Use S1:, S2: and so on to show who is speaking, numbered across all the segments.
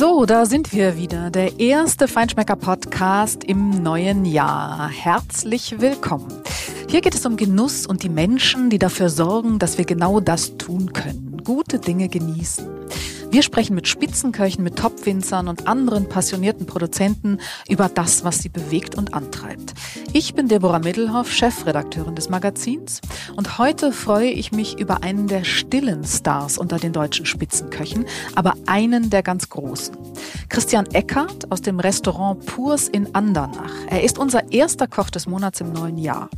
S1: So, da sind wir wieder. Der erste Feinschmecker-Podcast im neuen Jahr. Herzlich willkommen. Hier geht es um Genuss und die Menschen, die dafür sorgen, dass wir genau das tun können. Gute Dinge genießen. Wir sprechen mit Spitzenköchen, mit Topwinzern und anderen passionierten Produzenten über das, was sie bewegt und antreibt. Ich bin Deborah Middelhoff, Chefredakteurin des Magazins und heute freue ich mich über einen der stillen Stars unter den deutschen Spitzenköchen, aber einen der ganz großen. Christian Eckert aus dem Restaurant Purs in Andernach. Er ist unser erster Koch des Monats im neuen Jahr.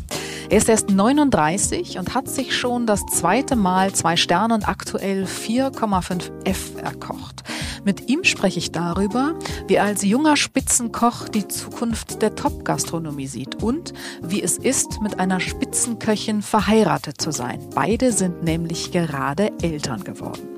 S1: Er ist erst 39 und hat sich schon das zweite Mal zwei Sterne und aktuell 4,5 F erkocht. Mit ihm spreche ich darüber, wie er als junger Spitzenkoch die Zukunft der Top-Gastronomie sieht und wie es ist, mit einer Spitzenköchin verheiratet zu sein. Beide sind nämlich gerade Eltern geworden.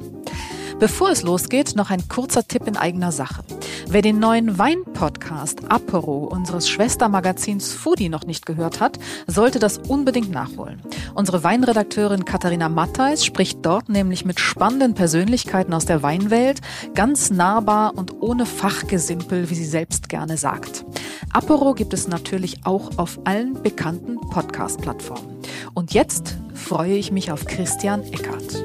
S1: Bevor es losgeht, noch ein kurzer Tipp in eigener Sache. Wer den neuen Wein-Podcast Apero unseres Schwestermagazins Foodie noch nicht gehört hat, sollte das unbedingt nachholen. Unsere Weinredakteurin Katharina Mattheis spricht dort nämlich mit spannenden Persönlichkeiten aus der Weinwelt, ganz nahbar und ohne Fachgesimpel, wie sie selbst gerne sagt. Apero gibt es natürlich auch auf allen bekannten Podcast-Plattformen. Und jetzt freue ich mich auf Christian Eckert.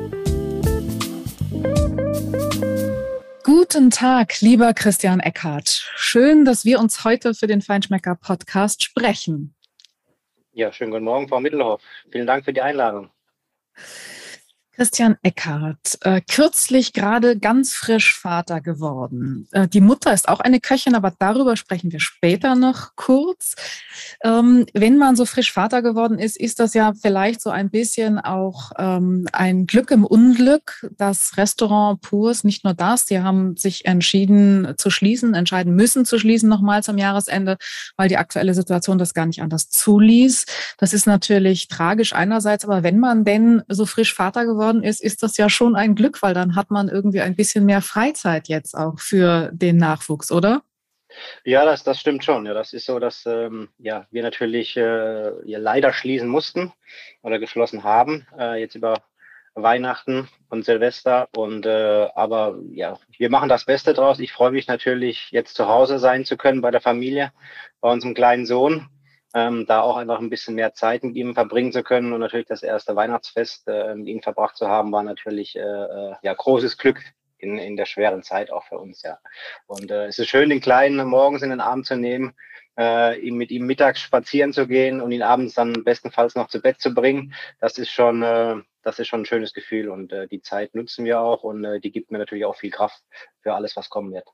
S1: Guten Tag, lieber Christian Eckhardt. Schön, dass wir uns heute für den Feinschmecker Podcast sprechen.
S2: Ja, schönen guten Morgen, Frau Mittelhoff. Vielen Dank für die Einladung.
S1: Christian Eckhardt, äh, kürzlich gerade ganz frisch Vater geworden. Äh, die Mutter ist auch eine Köchin, aber darüber sprechen wir später noch kurz. Ähm, wenn man so frisch Vater geworden ist, ist das ja vielleicht so ein bisschen auch ähm, ein Glück im Unglück. Das Restaurant Purs, nicht nur das, die haben sich entschieden zu schließen, entscheiden müssen zu schließen nochmal zum Jahresende, weil die aktuelle Situation das gar nicht anders zuließ. Das ist natürlich tragisch einerseits, aber wenn man denn so frisch Vater geworden geworden ist, ist das ja schon ein Glück, weil dann hat man irgendwie ein bisschen mehr Freizeit jetzt auch für den Nachwuchs, oder?
S2: Ja, das, das stimmt schon. Ja, das ist so, dass ähm, ja, wir natürlich äh, ja, leider schließen mussten oder geschlossen haben, äh, jetzt über Weihnachten und Silvester. Und äh, aber ja, wir machen das Beste draus. Ich freue mich natürlich, jetzt zu Hause sein zu können bei der Familie, bei unserem kleinen Sohn ähm, da auch einfach ein bisschen mehr Zeit mit ihm verbringen zu können und natürlich das erste Weihnachtsfest äh, mit ihm verbracht zu haben, war natürlich äh, äh, ja großes Glück in, in der schweren Zeit auch für uns, ja. Und äh, es ist schön, den Kleinen morgens in den Arm zu nehmen, äh, ihm mit ihm mittags spazieren zu gehen und ihn abends dann bestenfalls noch zu Bett zu bringen. Das ist schon, äh, das ist schon ein schönes Gefühl und äh, die Zeit nutzen wir auch und äh, die gibt mir natürlich auch viel Kraft für alles, was kommen wird.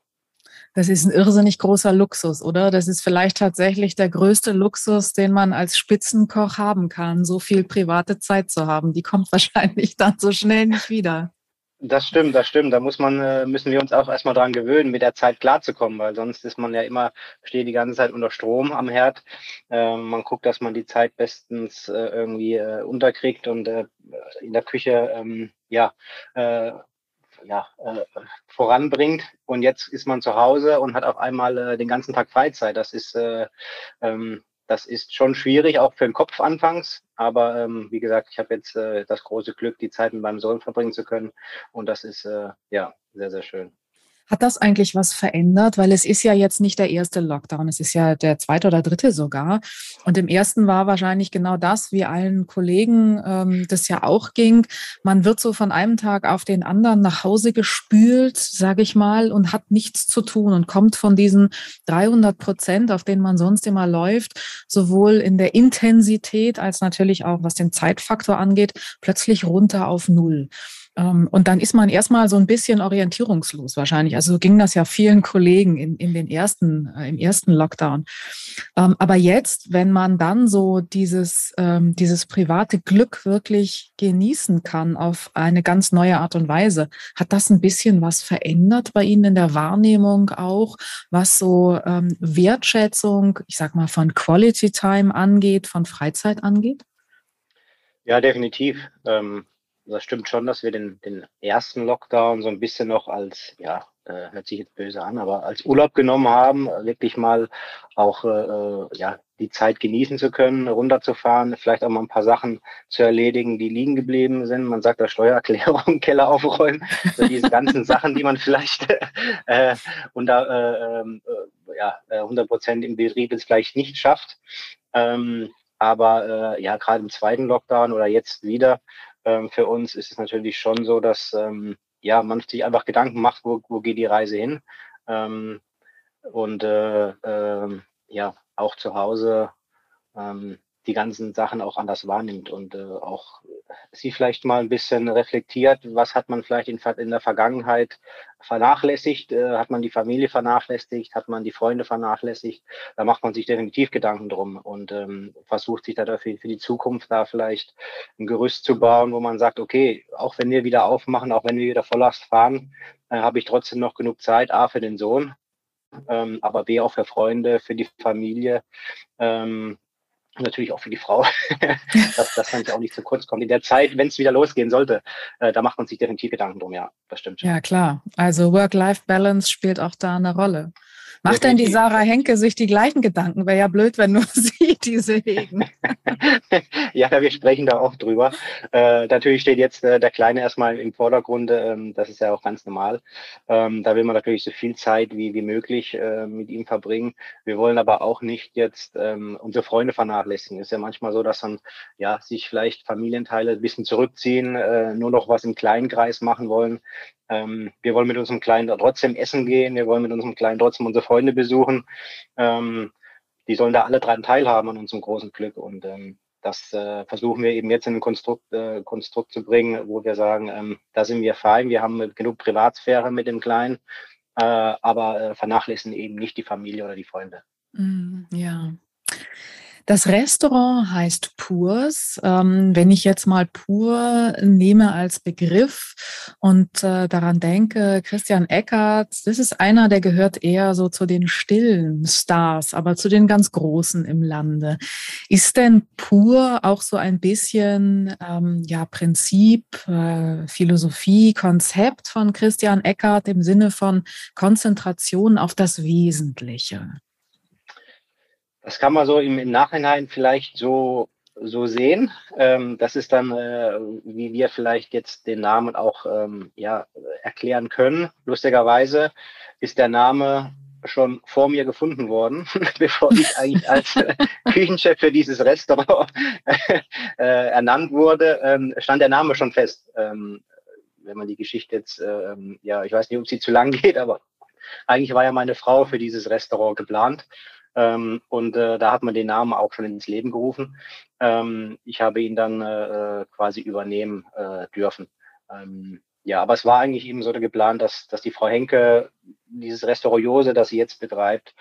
S1: Das ist ein irrsinnig großer Luxus, oder? Das ist vielleicht tatsächlich der größte Luxus, den man als Spitzenkoch haben kann, so viel private Zeit zu haben. Die kommt wahrscheinlich dann so schnell nicht wieder.
S2: Das stimmt, das stimmt. Da muss man, äh, müssen wir uns auch erstmal dran gewöhnen, mit der Zeit klarzukommen, weil sonst ist man ja immer, steht die ganze Zeit unter Strom am Herd. Ähm, man guckt, dass man die Zeit bestens äh, irgendwie äh, unterkriegt und in der Küche, ähm, ja, ja, äh, voranbringt. Und jetzt ist man zu Hause und hat auf einmal äh, den ganzen Tag Freizeit. Das ist, äh, ähm, das ist schon schwierig, auch für den Kopf anfangs. Aber ähm, wie gesagt, ich habe jetzt äh, das große Glück, die Zeit mit meinem Sohn verbringen zu können. Und das ist äh, ja sehr, sehr schön.
S1: Hat das eigentlich was verändert? Weil es ist ja jetzt nicht der erste Lockdown, es ist ja der zweite oder dritte sogar. Und im ersten war wahrscheinlich genau das, wie allen Kollegen ähm, das ja auch ging. Man wird so von einem Tag auf den anderen nach Hause gespült, sage ich mal, und hat nichts zu tun und kommt von diesen 300 Prozent, auf denen man sonst immer läuft, sowohl in der Intensität als natürlich auch, was den Zeitfaktor angeht, plötzlich runter auf Null. Ähm, und dann ist man erstmal so ein bisschen orientierungslos wahrscheinlich. Also so ging das ja vielen Kollegen in, in den ersten, äh, im ersten Lockdown. Ähm, aber jetzt, wenn man dann so dieses, ähm, dieses private Glück wirklich genießen kann auf eine ganz neue Art und Weise, hat das ein bisschen was verändert bei Ihnen in der Wahrnehmung auch, was so Wertschätzung, ich sag mal, von Quality Time angeht, von Freizeit angeht?
S2: Ja, definitiv. Das stimmt schon, dass wir den, den ersten Lockdown so ein bisschen noch als ja, äh, hört sich jetzt böse an, aber als Urlaub genommen haben, wirklich mal auch äh, äh, ja, die Zeit genießen zu können, runterzufahren, vielleicht auch mal ein paar Sachen zu erledigen, die liegen geblieben sind. Man sagt da Steuererklärung, Keller aufräumen, so diese ganzen Sachen, die man vielleicht äh, unter äh, ähm, äh, ja, 100 Prozent im Betrieb jetzt vielleicht nicht schafft. Ähm, aber äh, ja, gerade im zweiten Lockdown oder jetzt wieder, ähm, für uns ist es natürlich schon so, dass ähm, ja, man sich einfach Gedanken macht, wo, wo geht die Reise hin. Ähm, und äh, äh, ja, auch zu Hause ähm, die ganzen Sachen auch anders wahrnimmt und äh, auch sie vielleicht mal ein bisschen reflektiert, was hat man vielleicht in, in der Vergangenheit vernachlässigt, äh, hat man die Familie vernachlässigt, hat man die Freunde vernachlässigt, da macht man sich definitiv Gedanken drum und ähm, versucht sich da dafür für die Zukunft da vielleicht ein Gerüst zu bauen, wo man sagt, okay, auch wenn wir wieder aufmachen, auch wenn wir wieder Volllast fahren, äh, habe ich trotzdem noch genug Zeit, A für den Sohn, ähm, aber B auch für Freunde, für die Familie. Ähm, natürlich auch für die Frau, dass das dann auch nicht zu kurz kommt. In der Zeit, wenn es wieder losgehen sollte, äh, da macht man sich definitiv Gedanken drum, ja, das stimmt.
S1: Ja, klar. Also Work-Life-Balance spielt auch da eine Rolle. Macht denn die Sarah Henke sich die gleichen Gedanken? Wäre ja blöd, wenn nur sie diese hegen.
S2: ja, wir sprechen da auch drüber. Äh, natürlich steht jetzt äh, der Kleine erstmal im Vordergrund. Ähm, das ist ja auch ganz normal. Ähm, da will man natürlich so viel Zeit wie, wie möglich äh, mit ihm verbringen. Wir wollen aber auch nicht jetzt ähm, unsere Freunde vernachlässigen. Es ist ja manchmal so, dass dann ja sich vielleicht Familienteile ein bisschen zurückziehen, äh, nur noch was im kleinen Kreis machen wollen. Ähm, wir wollen mit unserem Kleinen trotzdem essen gehen. Wir wollen mit unserem Kleinen trotzdem unsere Freunde besuchen. Ähm, die sollen da alle dran teilhaben an unserem großen Glück. Und ähm, das äh, versuchen wir eben jetzt in ein Konstrukt, äh, Konstrukt zu bringen, wo wir sagen, ähm, da sind wir fein. Wir haben genug Privatsphäre mit dem Kleinen, äh, aber äh, vernachlässigen eben nicht die Familie oder die Freunde.
S1: Mm, ja. Das Restaurant heißt Purs. Ähm, wenn ich jetzt mal Pur nehme als Begriff und äh, daran denke, Christian Eckert, das ist einer, der gehört eher so zu den stillen Stars, aber zu den ganz Großen im Lande. Ist denn Pur auch so ein bisschen ähm, ja Prinzip, äh, Philosophie, Konzept von Christian Eckert im Sinne von Konzentration auf das Wesentliche?
S2: Das kann man so im, im Nachhinein vielleicht so, so sehen. Ähm, das ist dann, äh, wie wir vielleicht jetzt den Namen auch ähm, ja, erklären können. Lustigerweise ist der Name schon vor mir gefunden worden, bevor ich eigentlich als äh, Küchenchef für dieses Restaurant äh, ernannt wurde, ähm, stand der Name schon fest. Ähm, wenn man die Geschichte jetzt, ähm, ja, ich weiß nicht, ob sie zu lang geht, aber eigentlich war ja meine Frau für dieses Restaurant geplant. Ähm, und äh, da hat man den Namen auch schon ins Leben gerufen. Ähm, ich habe ihn dann äh, quasi übernehmen äh, dürfen. Ähm, ja, aber es war eigentlich eben so geplant, dass, dass die Frau Henke dieses Restaurant Jose, das sie jetzt betreibt,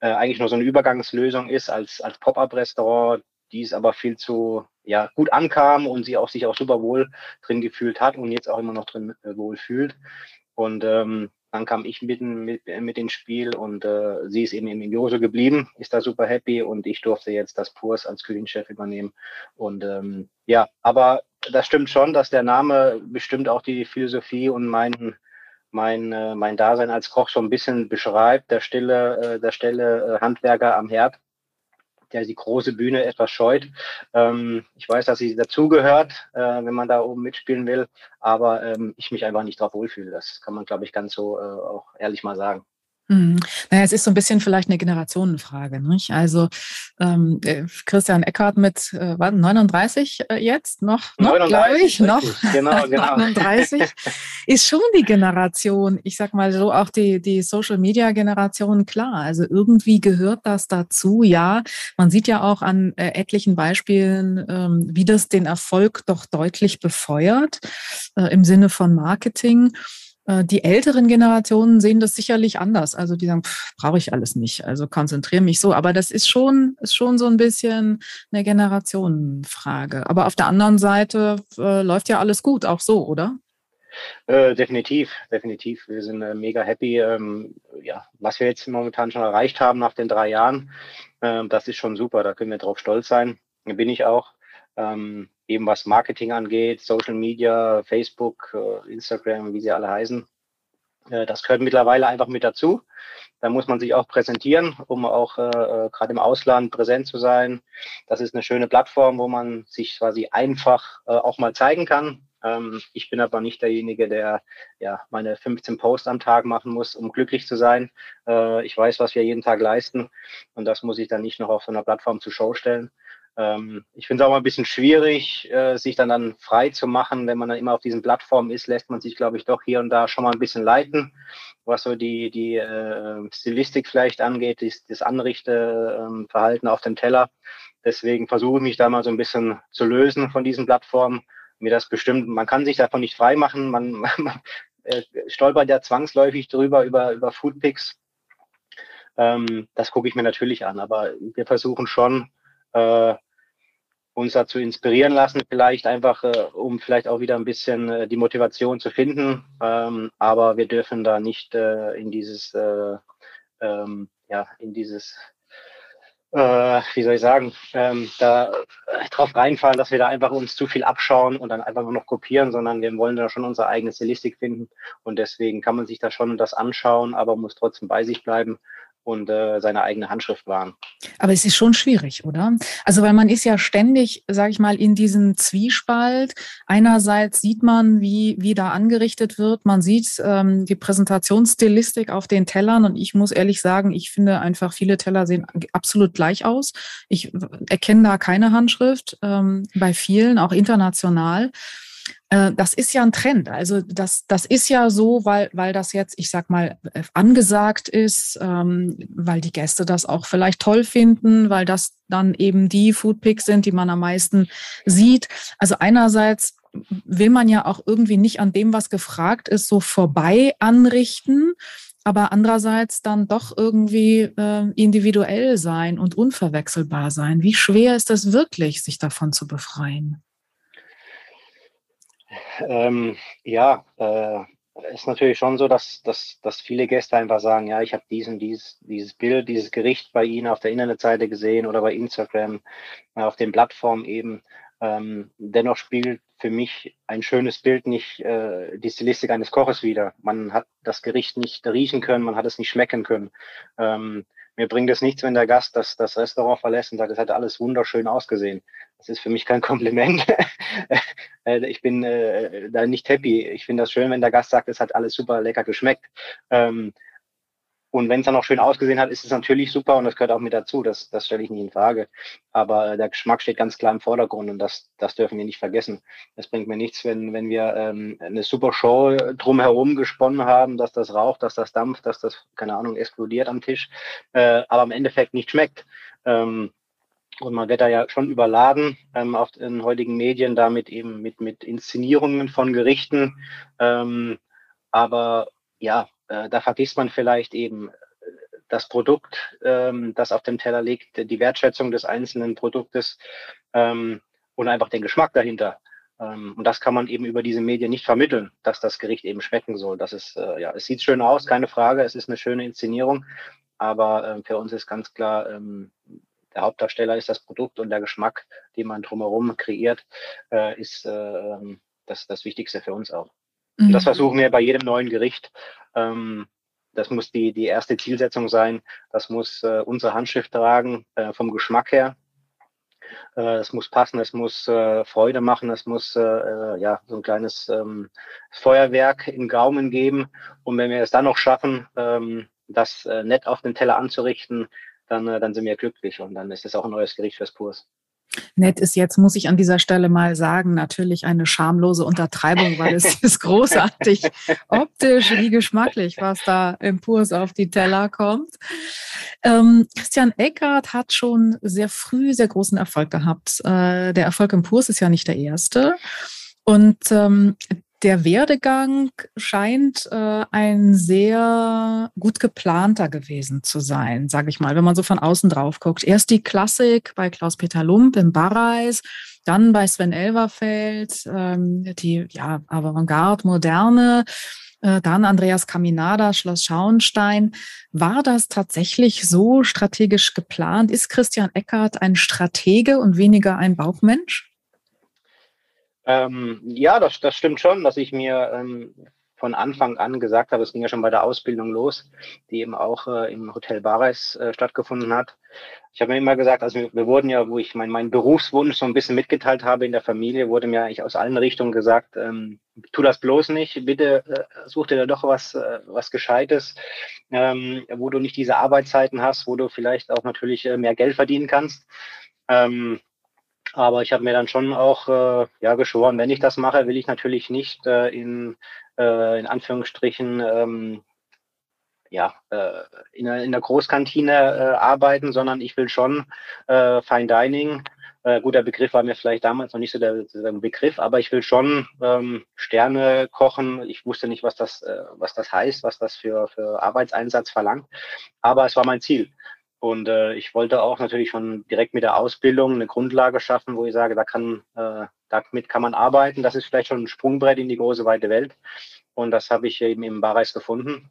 S2: äh, eigentlich nur so eine Übergangslösung ist als, als Pop-up-Restaurant, die es aber viel zu ja, gut ankam und sie auch sich auch super wohl drin gefühlt hat und jetzt auch immer noch drin äh, wohl fühlt. Und ähm, dann kam ich mitten mit, mit ins Spiel und äh, sie ist eben im Jose geblieben, ist da super happy und ich durfte jetzt das Purs als Küchenchef übernehmen. Und ähm, ja, aber das stimmt schon, dass der Name bestimmt auch die Philosophie und mein, mein, äh, mein Dasein als Koch so ein bisschen beschreibt, der stille, äh, der stille äh, Handwerker am Herd der die große Bühne etwas scheut. Ähm, ich weiß, dass sie dazugehört, äh, wenn man da oben mitspielen will, aber ähm, ich mich einfach nicht drauf wohlfühle. Das kann man, glaube ich, ganz so äh, auch ehrlich mal sagen.
S1: Mhm. Naja, es ist so ein bisschen vielleicht eine Generationenfrage. Nicht? Also ähm, äh, Christian Eckhardt mit äh, 39 äh, jetzt noch, noch glaube ich, noch genau, genau. 39 ist schon die Generation, ich sag mal so auch die, die Social-Media-Generation, klar. Also irgendwie gehört das dazu, ja. Man sieht ja auch an äh, etlichen Beispielen, ähm, wie das den Erfolg doch deutlich befeuert äh, im Sinne von Marketing. Äh, die älteren Generationen sehen das sicherlich anders. Also die sagen, brauche ich alles nicht. Also konzentriere mich so. Aber das ist schon, ist schon so ein bisschen eine Generationenfrage. Aber auf der anderen Seite äh, läuft ja alles gut, auch so, oder?
S2: Äh, definitiv, definitiv. Wir sind äh, mega happy. Ähm, ja, was wir jetzt momentan schon erreicht haben nach den drei Jahren, äh, das ist schon super. Da können wir drauf stolz sein. Bin ich auch. Ähm, eben was Marketing angeht, Social Media, Facebook, äh, Instagram, wie sie alle heißen. Äh, das gehört mittlerweile einfach mit dazu. Da muss man sich auch präsentieren, um auch äh, äh, gerade im Ausland präsent zu sein. Das ist eine schöne Plattform, wo man sich quasi einfach äh, auch mal zeigen kann. Ähm, ich bin aber nicht derjenige, der ja meine 15 Posts am Tag machen muss, um glücklich zu sein. Äh, ich weiß, was wir jeden Tag leisten und das muss ich dann nicht noch auf so einer Plattform zur Show stellen. Ähm, ich finde es auch mal ein bisschen schwierig, äh, sich dann, dann frei zu machen. Wenn man dann immer auf diesen Plattformen ist, lässt man sich, glaube ich, doch hier und da schon mal ein bisschen leiten, was so die, die äh, Stilistik vielleicht angeht, das, das Anrichteverhalten ähm, auf dem Teller. Deswegen versuche ich mich da mal so ein bisschen zu lösen von diesen Plattformen. Mir das bestimmt, man kann sich davon nicht frei machen, man, man äh, stolpert ja zwangsläufig drüber über, über Foodpics. Ähm, das gucke ich mir natürlich an, aber wir versuchen schon, äh, uns dazu inspirieren lassen, vielleicht einfach, äh, um vielleicht auch wieder ein bisschen äh, die Motivation zu finden. Ähm, aber wir dürfen da nicht äh, in dieses, äh, ähm, ja, in dieses, äh, wie soll ich sagen, ähm, da äh, drauf reinfallen, dass wir da einfach uns zu viel abschauen und dann einfach nur noch kopieren, sondern wir wollen da schon unsere eigene Stilistik finden. Und deswegen kann man sich da schon das anschauen, aber muss trotzdem bei sich bleiben und äh, seine eigene Handschrift wahren.
S1: Aber es ist schon schwierig, oder? Also weil man ist ja ständig, sage ich mal, in diesem Zwiespalt. Einerseits sieht man, wie, wie da angerichtet wird. Man sieht ähm, die Präsentationsstilistik auf den Tellern und ich muss ehrlich sagen, ich finde einfach, viele Teller sehen absolut gleich aus. Ich erkenne da keine Handschrift ähm, bei vielen, auch international. Äh, das ist ja ein Trend. Also das, das ist ja so, weil, weil das jetzt, ich sag mal, äh, angesagt ist, ähm, weil die Gäste das auch vielleicht toll finden, weil das dann eben die Foodpicks sind, die man am meisten sieht. Also einerseits will man ja auch irgendwie nicht an dem, was gefragt ist, so vorbei anrichten, aber andererseits dann doch irgendwie äh, individuell sein und unverwechselbar sein. Wie schwer ist das wirklich, sich davon zu befreien?
S2: Ähm, ja, äh, ist natürlich schon so, dass, dass, dass viele Gäste einfach sagen, ja, ich habe diesen, dieses, dieses Bild, dieses Gericht bei Ihnen auf der Internetseite gesehen oder bei Instagram, äh, auf den Plattformen eben. Ähm, dennoch spiegelt für mich ein schönes Bild nicht äh, die Stilistik eines Koches wieder. Man hat das Gericht nicht riechen können, man hat es nicht schmecken können. Ähm, mir bringt es nichts, wenn der Gast das, das Restaurant verlässt und sagt, es hat alles wunderschön ausgesehen. Das ist für mich kein Kompliment. Äh, ich bin äh, da nicht happy. Ich finde das schön, wenn der Gast sagt, es hat alles super lecker geschmeckt. Ähm, und wenn es dann auch schön ausgesehen hat, ist es natürlich super und das gehört auch mit dazu. Das, das stelle ich nicht in Frage. Aber der Geschmack steht ganz klar im Vordergrund und das, das dürfen wir nicht vergessen. Es bringt mir nichts, wenn, wenn wir ähm, eine super Show drumherum gesponnen haben, dass das raucht, dass das dampft, dass das, keine Ahnung, explodiert am Tisch, äh, aber im Endeffekt nicht schmeckt. Ähm, und man wird da ja schon überladen ähm, auf den heutigen Medien damit eben mit, mit Inszenierungen von Gerichten. Ähm, aber ja, äh, da vergisst man vielleicht eben äh, das Produkt, ähm, das auf dem Teller liegt, die Wertschätzung des einzelnen Produktes ähm, und einfach den Geschmack dahinter. Ähm, und das kann man eben über diese Medien nicht vermitteln, dass das Gericht eben schmecken soll. Das ist, äh, ja, es sieht schön aus, keine Frage, es ist eine schöne Inszenierung, aber äh, für uns ist ganz klar, ähm, der Hauptdarsteller ist das Produkt und der Geschmack, den man drumherum kreiert, äh, ist äh, ähm, das, das Wichtigste für uns auch. Und das mhm. versuchen wir bei jedem neuen Gericht. Ähm, das muss die, die erste Zielsetzung sein. Das muss äh, unsere Handschrift tragen, äh, vom Geschmack her. Äh, es muss passen, es muss äh, Freude machen, es muss äh, äh, ja so ein kleines ähm, Feuerwerk im Gaumen geben. Und wenn wir es dann noch schaffen, ähm, das nett auf den Teller anzurichten, dann, dann sind wir glücklich und dann ist es auch ein neues Gericht fürs Purs.
S1: Nett ist jetzt, muss ich an dieser Stelle mal sagen, natürlich eine schamlose Untertreibung, weil es ist großartig optisch wie geschmacklich, was da im Purs auf die Teller kommt. Ähm, Christian Eckert hat schon sehr früh sehr großen Erfolg gehabt. Äh, der Erfolg im Purs ist ja nicht der erste. Und ähm, der Werdegang scheint äh, ein sehr gut geplanter gewesen zu sein, sage ich mal, wenn man so von außen drauf guckt. Erst die Klassik bei Klaus-Peter Lump im Barreis, dann bei Sven Elverfeld, ähm, die ja, Avantgarde, Moderne, äh, dann Andreas Caminada, Schloss Schauenstein. War das tatsächlich so strategisch geplant? Ist Christian Eckert ein Stratege und weniger ein Bauchmensch?
S2: Ähm, ja, das, das stimmt schon, dass ich mir ähm, von Anfang an gesagt habe, es ging ja schon bei der Ausbildung los, die eben auch äh, im Hotel Bares äh, stattgefunden hat. Ich habe mir immer gesagt, also wir, wir wurden ja, wo ich mein, meinen Berufswunsch so ein bisschen mitgeteilt habe in der Familie, wurde mir eigentlich aus allen Richtungen gesagt, ähm, tu das bloß nicht, bitte äh, such dir da doch was, äh, was Gescheites, ähm, wo du nicht diese Arbeitszeiten hast, wo du vielleicht auch natürlich äh, mehr Geld verdienen kannst. Ähm, aber ich habe mir dann schon auch äh, ja, geschworen, wenn ich das mache, will ich natürlich nicht äh, in, äh, in Anführungsstrichen ähm, ja, äh, in, der, in der Großkantine äh, arbeiten, sondern ich will schon äh, Fine Dining. Guter Begriff war mir vielleicht damals noch nicht so der, der Begriff, aber ich will schon ähm, Sterne kochen. Ich wusste nicht, was das, was das heißt, was das für, für Arbeitseinsatz verlangt. Aber es war mein Ziel. Und äh, ich wollte auch natürlich schon direkt mit der Ausbildung eine Grundlage schaffen, wo ich sage, da kann, äh, damit kann man arbeiten. Das ist vielleicht schon ein Sprungbrett in die große weite Welt. Und das habe ich eben im Barreis gefunden.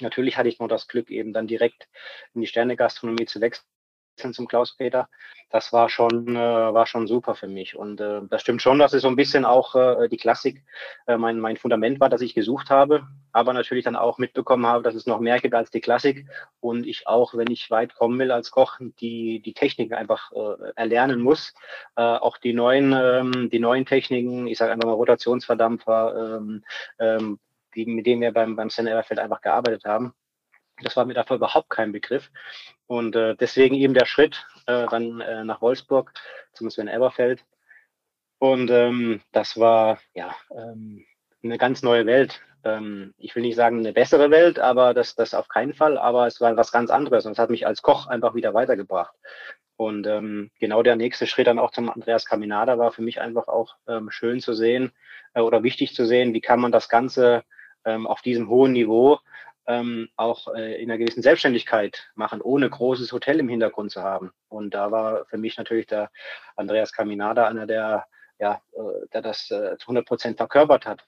S2: Natürlich hatte ich noch das Glück, eben dann direkt in die Sterne-Gastronomie zu wechseln zum Klaus-Peter. Das war schon, äh, war schon super für mich. Und äh, das stimmt schon, dass es so ein bisschen auch äh, die Klassik äh, mein, mein Fundament war, das ich gesucht habe. Aber natürlich dann auch mitbekommen habe, dass es noch mehr gibt als die Klassik. Und ich auch, wenn ich weit kommen will als Koch, die, die Techniken einfach äh, erlernen muss. Äh, auch die neuen, ähm, die neuen Techniken, ich sage einfach mal Rotationsverdampfer, ähm, ähm, die, mit denen wir beim, beim Sven Everfeld einfach gearbeitet haben. Das war mir davor überhaupt kein Begriff. Und äh, deswegen eben der Schritt äh, dann äh, nach Wolfsburg zum Sven Everfeld. Und ähm, das war ja ähm, eine ganz neue Welt. Ähm, ich will nicht sagen eine bessere Welt, aber das, das auf keinen Fall. Aber es war was ganz anderes und es hat mich als Koch einfach wieder weitergebracht. Und ähm, genau der nächste Schritt dann auch zum Andreas Caminada war für mich einfach auch ähm, schön zu sehen äh, oder wichtig zu sehen, wie kann man das Ganze ähm, auf diesem hohen Niveau ähm, auch äh, in einer gewissen Selbstständigkeit machen, ohne großes Hotel im Hintergrund zu haben. Und da war für mich natürlich der Andreas Caminada einer, der, ja, äh, der das äh, zu 100 Prozent verkörpert hat.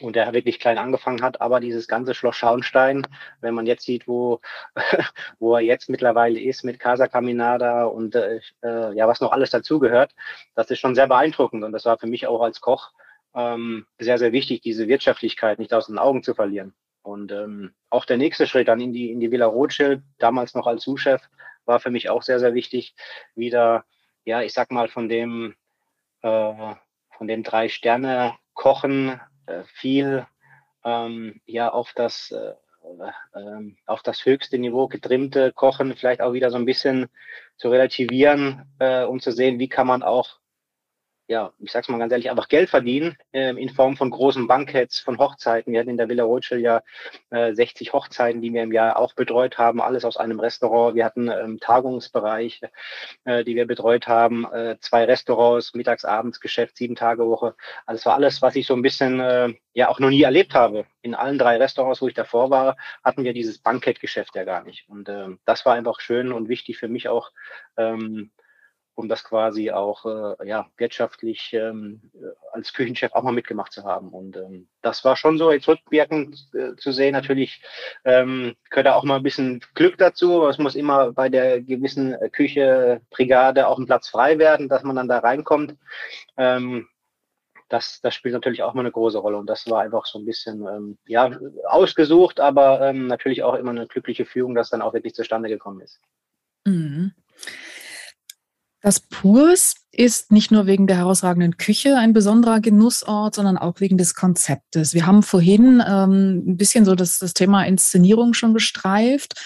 S2: Und der wirklich klein angefangen hat, aber dieses ganze Schloss Schauenstein, wenn man jetzt sieht, wo, wo er jetzt mittlerweile ist mit Casa Caminada und äh, äh, ja, was noch alles dazugehört, das ist schon sehr beeindruckend. Und das war für mich auch als Koch ähm, sehr, sehr wichtig, diese Wirtschaftlichkeit nicht aus den Augen zu verlieren. Und ähm, auch der nächste Schritt dann in die, in die Villa Rothschild, damals noch als Zuschef, war für mich auch sehr, sehr wichtig. Wieder, ja, ich sag mal, von dem, äh, von dem drei Sterne Kochen äh, viel ähm, ja auf das äh, äh, auf das höchste Niveau getrimmte Kochen vielleicht auch wieder so ein bisschen zu relativieren, äh, um zu sehen, wie kann man auch ja, ich sag's mal ganz ehrlich, einfach Geld verdienen äh, in Form von großen Banketts, von Hochzeiten. Wir hatten in der Villa Rothschild ja äh, 60 Hochzeiten, die wir im Jahr auch betreut haben, alles aus einem Restaurant. Wir hatten ähm, Tagungsbereich, äh, die wir betreut haben, äh, zwei Restaurants, Mittags-, Abendsgeschäft, sieben Tage Woche. Also es war alles, was ich so ein bisschen äh, ja auch noch nie erlebt habe. In allen drei Restaurants, wo ich davor war, hatten wir dieses Bankettgeschäft ja gar nicht. Und äh, das war einfach schön und wichtig für mich auch. Ähm, um das quasi auch äh, ja, wirtschaftlich ähm, als Küchenchef auch mal mitgemacht zu haben. Und ähm, das war schon so, jetzt rückwirkend äh, zu sehen, natürlich ähm, gehört da auch mal ein bisschen Glück dazu. Es muss immer bei der gewissen Küche, Brigade auch ein Platz frei werden, dass man dann da reinkommt. Ähm, das, das spielt natürlich auch mal eine große Rolle. Und das war einfach so ein bisschen ähm, ja, ausgesucht, aber ähm, natürlich auch immer eine glückliche Führung, dass dann auch wirklich zustande gekommen ist. Mhm.
S1: Das Purs ist nicht nur wegen der herausragenden Küche ein besonderer Genussort, sondern auch wegen des Konzeptes. Wir haben vorhin ähm, ein bisschen so das, das Thema Inszenierung schon gestreift.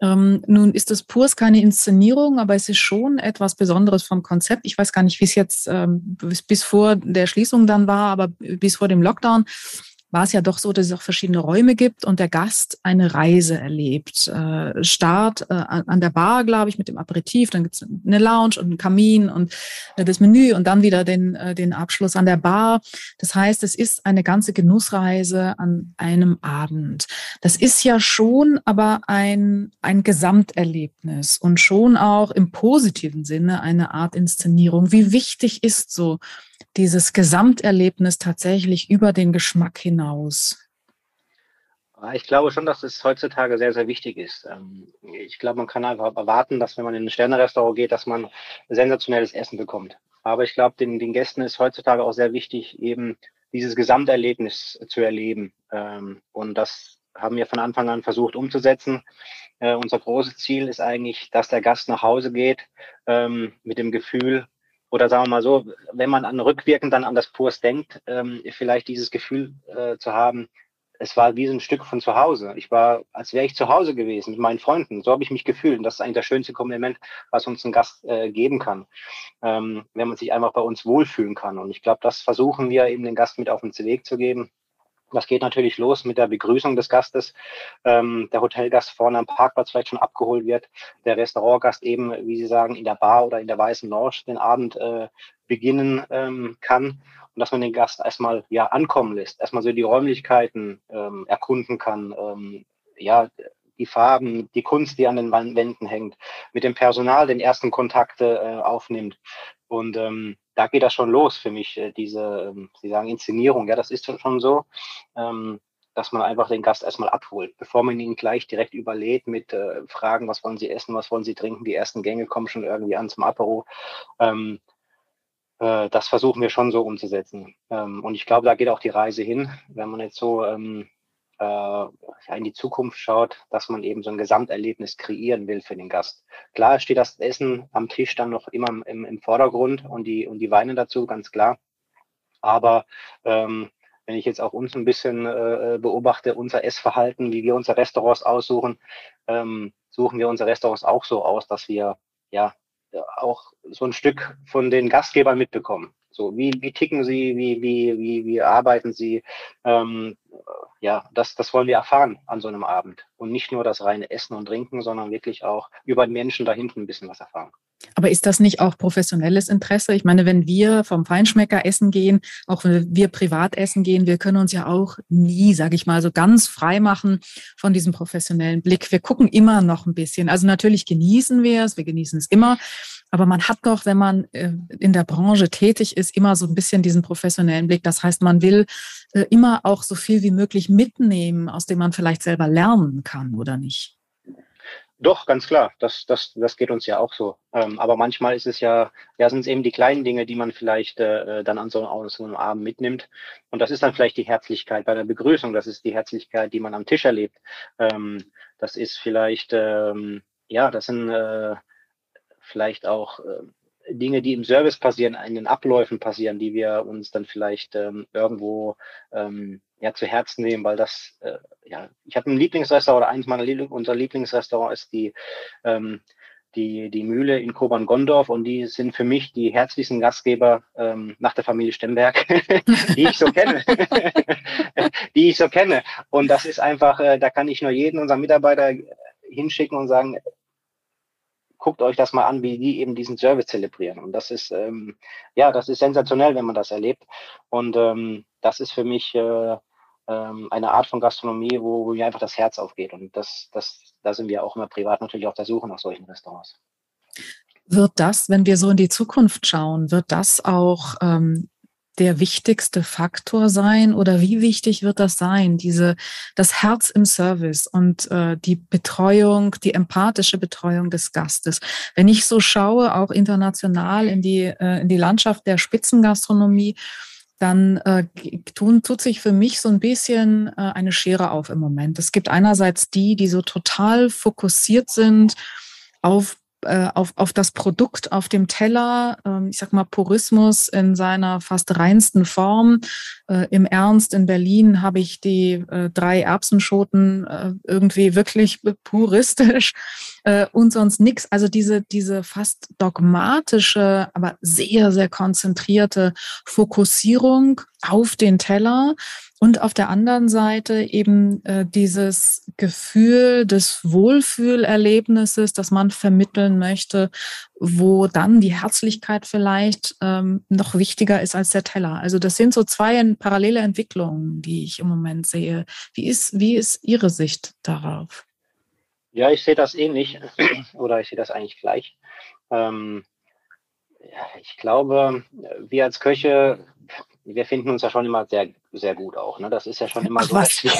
S1: Ähm, nun ist das Purs keine Inszenierung, aber es ist schon etwas Besonderes vom Konzept. Ich weiß gar nicht, wie es jetzt ähm, bis, bis vor der Schließung dann war, aber bis vor dem Lockdown war es ja doch so, dass es auch verschiedene Räume gibt und der Gast eine Reise erlebt. Äh, Start äh, an der Bar, glaube ich, mit dem Aperitif, dann gibt es eine Lounge und einen Kamin und äh, das Menü und dann wieder den, äh, den Abschluss an der Bar. Das heißt, es ist eine ganze Genussreise an einem Abend. Das ist ja schon aber ein, ein Gesamterlebnis und schon auch im positiven Sinne eine Art Inszenierung. Wie wichtig ist so dieses Gesamterlebnis tatsächlich über den Geschmack hinaus?
S2: Ich glaube schon, dass es heutzutage sehr, sehr wichtig ist. Ähm, ich glaube, man kann einfach erwarten, dass wenn man in ein Sternerestaurant geht, dass man sensationelles Essen bekommt. Aber ich glaube, den, den Gästen ist heutzutage auch sehr wichtig, eben dieses Gesamterlebnis zu erleben. Ähm, und das haben wir von Anfang an versucht umzusetzen. Äh, unser großes Ziel ist eigentlich, dass der Gast nach Hause geht ähm, mit dem Gefühl, oder sagen wir mal so, wenn man an rückwirkend dann an das Kurs denkt, ähm, vielleicht dieses Gefühl äh, zu haben, es war wie so ein Stück von zu Hause. Ich war, als wäre ich zu Hause gewesen mit meinen Freunden. So habe ich mich gefühlt. Und das ist eigentlich das schönste Kompliment, was uns ein Gast äh, geben kann, ähm, wenn man sich einfach bei uns wohlfühlen kann. Und ich glaube, das versuchen wir eben den Gast mit auf den Weg zu geben. Das geht natürlich los mit der Begrüßung des Gastes. Ähm, der Hotelgast vorne am Parkplatz vielleicht schon abgeholt wird. Der Restaurantgast eben, wie Sie sagen, in der Bar oder in der Weißen Lounge den Abend äh, beginnen ähm, kann und dass man den Gast erstmal ja ankommen lässt, erstmal so die Räumlichkeiten ähm, erkunden kann, ähm, ja, die Farben, die Kunst, die an den Wänden hängt, mit dem Personal den ersten Kontakte äh, aufnimmt. Und ähm, da geht das schon los für mich, äh, diese, ähm, Sie sagen Inszenierung, ja, das ist schon so, ähm, dass man einfach den Gast erstmal abholt, bevor man ihn gleich direkt überlädt mit äh, Fragen, was wollen Sie essen, was wollen Sie trinken, die ersten Gänge kommen schon irgendwie an zum Apero. Ähm, äh, das versuchen wir schon so umzusetzen. Und ich glaube, da geht auch die Reise hin, wenn man jetzt so äh, in die Zukunft schaut, dass man eben so ein Gesamterlebnis kreieren will für den Gast. Klar steht das Essen am Tisch dann noch immer im, im Vordergrund und die, und die Weine dazu, ganz klar. Aber ähm, wenn ich jetzt auch uns ein bisschen äh, beobachte, unser Essverhalten, wie wir unsere Restaurants aussuchen, ähm, suchen wir unsere Restaurants auch so aus, dass wir ja auch so ein Stück von den Gastgebern mitbekommen. So, wie, wie ticken sie, wie, wie, wie, wie arbeiten sie? Ähm, ja, das, das wollen wir erfahren an so einem Abend. Und nicht nur das reine Essen und Trinken, sondern wirklich auch über den Menschen da hinten ein bisschen was erfahren.
S1: Aber ist das nicht auch professionelles Interesse? Ich meine, wenn wir vom Feinschmecker essen gehen, auch wenn wir privat essen gehen, wir können uns ja auch nie, sage ich mal, so ganz frei machen von diesem professionellen Blick. Wir gucken immer noch ein bisschen. Also natürlich genießen wir es, wir genießen es immer. Aber man hat doch, wenn man äh, in der Branche tätig ist, immer so ein bisschen diesen professionellen Blick. Das heißt, man will äh, immer auch so viel wie möglich mitnehmen, aus dem man vielleicht selber lernen kann, oder nicht?
S2: Doch, ganz klar. Das, das, das geht uns ja auch so. Ähm, aber manchmal ist es ja, ja, sind es eben die kleinen Dinge, die man vielleicht äh, dann an so, an so einem Abend mitnimmt. Und das ist dann vielleicht die Herzlichkeit bei der Begrüßung. Das ist die Herzlichkeit, die man am Tisch erlebt. Ähm, das ist vielleicht, ähm, ja, das sind äh, vielleicht auch äh, Dinge, die im Service passieren, in den Abläufen passieren, die wir uns dann vielleicht ähm, irgendwo ähm, ja, zu Herzen nehmen, weil das, äh, ja, ich habe ein Lieblingsrestaurant oder eins meiner Liebling, unser Lieblingsrestaurant ist die, ähm, die, die Mühle in Kobern-Gondorf und die sind für mich die herzlichsten Gastgeber ähm, nach der Familie Stemberg, die ich so kenne. die ich so kenne. Und das ist einfach, äh, da kann ich nur jeden unserer Mitarbeiter hinschicken und sagen, guckt euch das mal an, wie die eben diesen Service zelebrieren. Und das ist, ähm, ja, das ist sensationell, wenn man das erlebt. Und ähm, das ist für mich äh, ähm, eine Art von Gastronomie, wo, wo mir einfach das Herz aufgeht. Und das, das, da sind wir auch immer privat natürlich auf der Suche nach solchen Restaurants.
S1: Wird das, wenn wir so in die Zukunft schauen, wird das auch ähm, der wichtigste Faktor sein oder wie wichtig wird das sein, diese, das Herz im Service und äh, die Betreuung, die empathische Betreuung des Gastes. Wenn ich so schaue, auch international in die, äh, in die Landschaft der Spitzengastronomie, dann äh, tun, tut sich für mich so ein bisschen äh, eine Schere auf im Moment. Es gibt einerseits die, die so total fokussiert sind auf äh, auf, auf das Produkt auf dem Teller, ähm, ich sag mal Purismus in seiner fast reinsten Form. Äh, Im Ernst, in Berlin habe ich die äh, drei Erbsenschoten äh, irgendwie wirklich puristisch äh, und sonst nichts. Also diese, diese fast dogmatische, aber sehr, sehr konzentrierte Fokussierung auf den Teller und auf der anderen Seite eben äh, dieses Gefühl des Wohlfühlerlebnisses, das man vermitteln möchte, wo dann die Herzlichkeit vielleicht ähm, noch wichtiger ist als der Teller. Also das sind so zwei parallele Entwicklungen, die ich im Moment sehe. Wie ist, wie ist Ihre Sicht darauf?
S2: Ja, ich sehe das ähnlich oder ich sehe das eigentlich gleich. Ähm, ja, ich glaube, wir als Köche wir finden uns ja schon immer sehr, sehr gut auch. Ne? Das ist ja schon immer Ach, so, dass wir,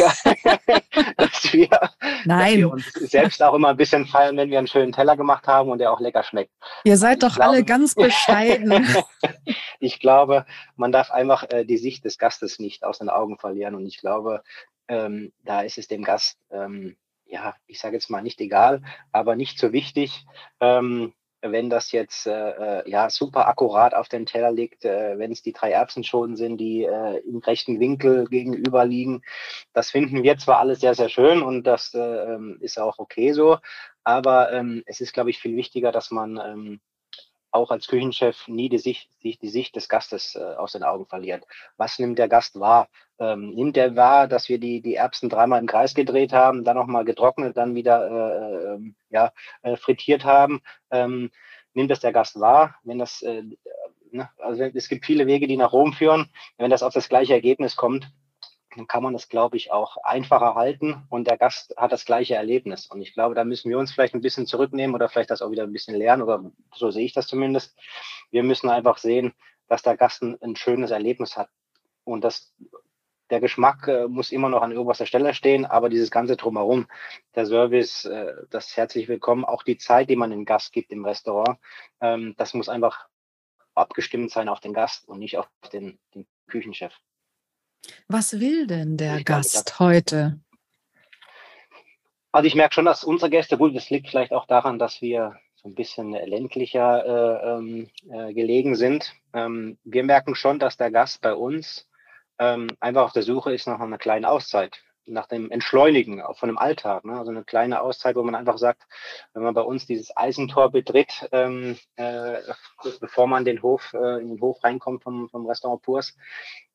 S2: dass, wir, dass wir uns selbst auch immer ein bisschen feiern, wenn wir einen schönen Teller gemacht haben und der auch lecker schmeckt.
S1: Ihr seid doch glaube, alle ganz bescheiden.
S2: ich glaube, man darf einfach äh, die Sicht des Gastes nicht aus den Augen verlieren. Und ich glaube, ähm, da ist es dem Gast, ähm, ja, ich sage jetzt mal nicht egal, aber nicht so wichtig, ähm, wenn das jetzt äh, äh, ja super akkurat auf den Teller liegt, äh, wenn es die drei Erbsenschoten sind, die äh, im rechten Winkel gegenüber liegen. Das finden wir zwar alles sehr, sehr schön und das äh, ähm, ist auch okay so, aber ähm, es ist, glaube ich, viel wichtiger, dass man ähm, auch als Küchenchef nie die Sicht, die, Sicht des Gastes äh, aus den Augen verliert. Was nimmt der Gast wahr? Ähm, nimmt er wahr, dass wir die, die Erbsen dreimal im Kreis gedreht haben, dann nochmal getrocknet, dann wieder äh, äh, ja, äh, frittiert haben? Ähm, nimmt das der Gast wahr? Wenn das, äh, ne? also es gibt viele Wege, die nach Rom führen. Wenn das auf das gleiche Ergebnis kommt, kann man das, glaube ich, auch einfacher halten und der Gast hat das gleiche Erlebnis. Und ich glaube, da müssen wir uns vielleicht ein bisschen zurücknehmen oder vielleicht das auch wieder ein bisschen lernen oder so sehe ich das zumindest. Wir müssen einfach sehen, dass der Gast ein, ein schönes Erlebnis hat und das der Geschmack äh, muss immer noch an oberster Stelle stehen, aber dieses ganze drumherum, der Service, äh, das herzlich willkommen, auch die Zeit, die man dem Gast gibt im Restaurant, ähm, das muss einfach abgestimmt sein auf den Gast und nicht auf den, den Küchenchef.
S1: Was will denn der ich Gast glaube, heute?
S2: Also ich merke schon, dass unsere Gäste, gut, das liegt vielleicht auch daran, dass wir so ein bisschen ländlicher äh, ähm, äh, gelegen sind. Ähm, wir merken schon, dass der Gast bei uns ähm, einfach auf der Suche ist nach einer kleinen Auszeit nach dem Entschleunigen auch von dem Alltag. Ne? Also eine kleine Auszeit, wo man einfach sagt, wenn man bei uns dieses Eisentor betritt, ähm, äh, bevor man den Hof, äh, in den Hof reinkommt vom, vom Restaurant Purs,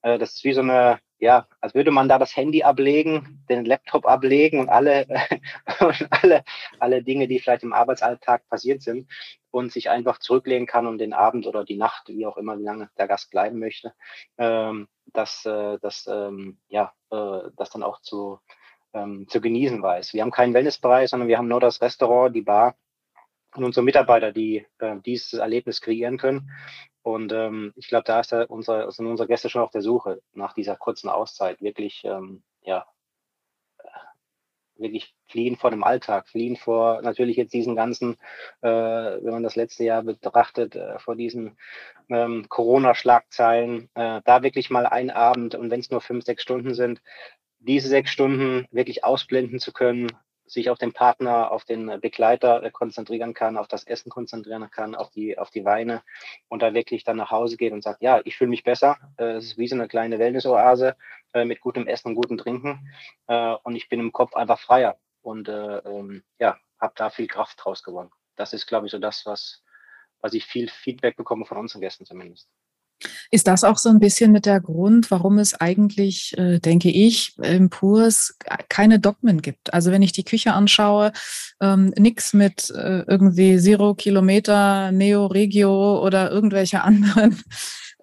S2: äh, das ist wie so eine, ja, als würde man da das Handy ablegen, den Laptop ablegen und alle, und alle, alle Dinge, die vielleicht im Arbeitsalltag passiert sind und sich einfach zurücklehnen kann und den Abend oder die Nacht, wie auch immer, wie lange der Gast bleiben möchte, ähm, dass, äh, dass, ähm, ja, äh, das dann auch zu, ähm, zu genießen weiß. Wir haben keinen Wellnessbereich, sondern wir haben nur das Restaurant, die Bar und unsere Mitarbeiter, die äh, dieses Erlebnis kreieren können. Und ähm, ich glaube, da ist da unsere, sind unsere Gäste schon auf der Suche nach dieser kurzen Auszeit, wirklich ähm, ja, wirklich fliehen vor dem Alltag, fliehen vor natürlich jetzt diesen ganzen, äh, wenn man das letzte Jahr betrachtet, äh, vor diesen ähm, Corona-Schlagzeilen, äh, da wirklich mal ein Abend und wenn es nur fünf, sechs Stunden sind, diese sechs Stunden wirklich ausblenden zu können, sich auf den Partner, auf den Begleiter konzentrieren kann, auf das Essen konzentrieren kann, auf die, auf die Weine und da wirklich dann nach Hause geht und sagt, ja, ich fühle mich besser. Äh, es ist wie so eine kleine Wellness-Oase äh, mit gutem Essen und gutem Trinken äh, und ich bin im Kopf einfach freier und ähm, ja, habe da viel Kraft draus gewonnen. Das ist, glaube ich, so das, was, was ich viel Feedback bekomme von unseren Gästen zumindest.
S1: Ist das auch so ein bisschen mit der Grund, warum es eigentlich, äh, denke ich, im Purs keine Dogmen gibt? Also wenn ich die Küche anschaue, ähm, nichts mit äh, irgendwie Zero Kilometer, Neo Regio oder irgendwelche anderen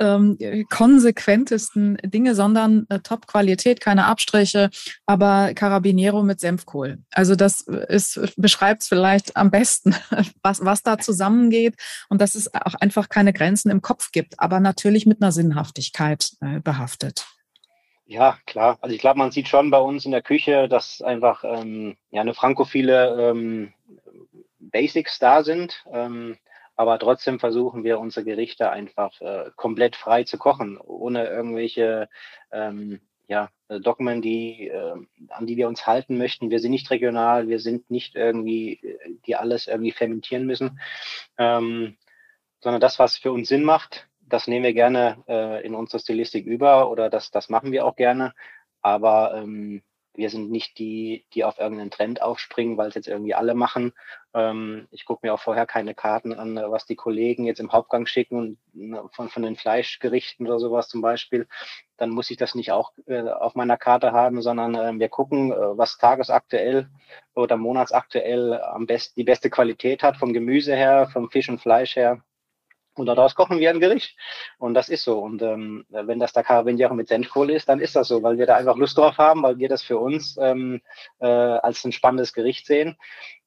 S1: ähm, konsequentesten Dinge, sondern äh, Top-Qualität, keine Abstriche, aber Carabiniero mit Senfkohl. Also das ist, beschreibt vielleicht am besten, was, was da zusammengeht und dass es auch einfach keine Grenzen im Kopf gibt, aber natürlich mit einer Sinnhaftigkeit äh, behaftet.
S2: Ja, klar. Also ich glaube, man sieht schon bei uns in der Küche, dass einfach ähm, ja eine frankophile ähm, Basics da sind. Ähm, aber trotzdem versuchen wir unsere Gerichte einfach äh, komplett frei zu kochen, ohne irgendwelche ähm, ja, Dogmen, die, äh, an die wir uns halten möchten. Wir sind nicht regional, wir sind nicht irgendwie, die alles irgendwie fermentieren müssen, ähm, sondern das, was für uns Sinn macht, das nehmen wir gerne äh, in unsere Stilistik über oder das, das machen wir auch gerne. Aber ähm, wir sind nicht die, die auf irgendeinen Trend aufspringen, weil es jetzt irgendwie alle machen. Ähm, ich gucke mir auch vorher keine Karten an, was die Kollegen jetzt im Hauptgang schicken ne, von, von den Fleischgerichten oder sowas zum Beispiel. Dann muss ich das nicht auch äh, auf meiner Karte haben, sondern äh, wir gucken, äh, was tagesaktuell oder monatsaktuell am besten die beste Qualität hat, vom Gemüse her, vom Fisch und Fleisch her und daraus kochen wir ein Gericht. Und das ist so. Und ähm, wenn das der Carabiniero mit Senfkohle ist, dann ist das so, weil wir da einfach Lust drauf haben, weil wir das für uns ähm, äh, als ein spannendes Gericht sehen.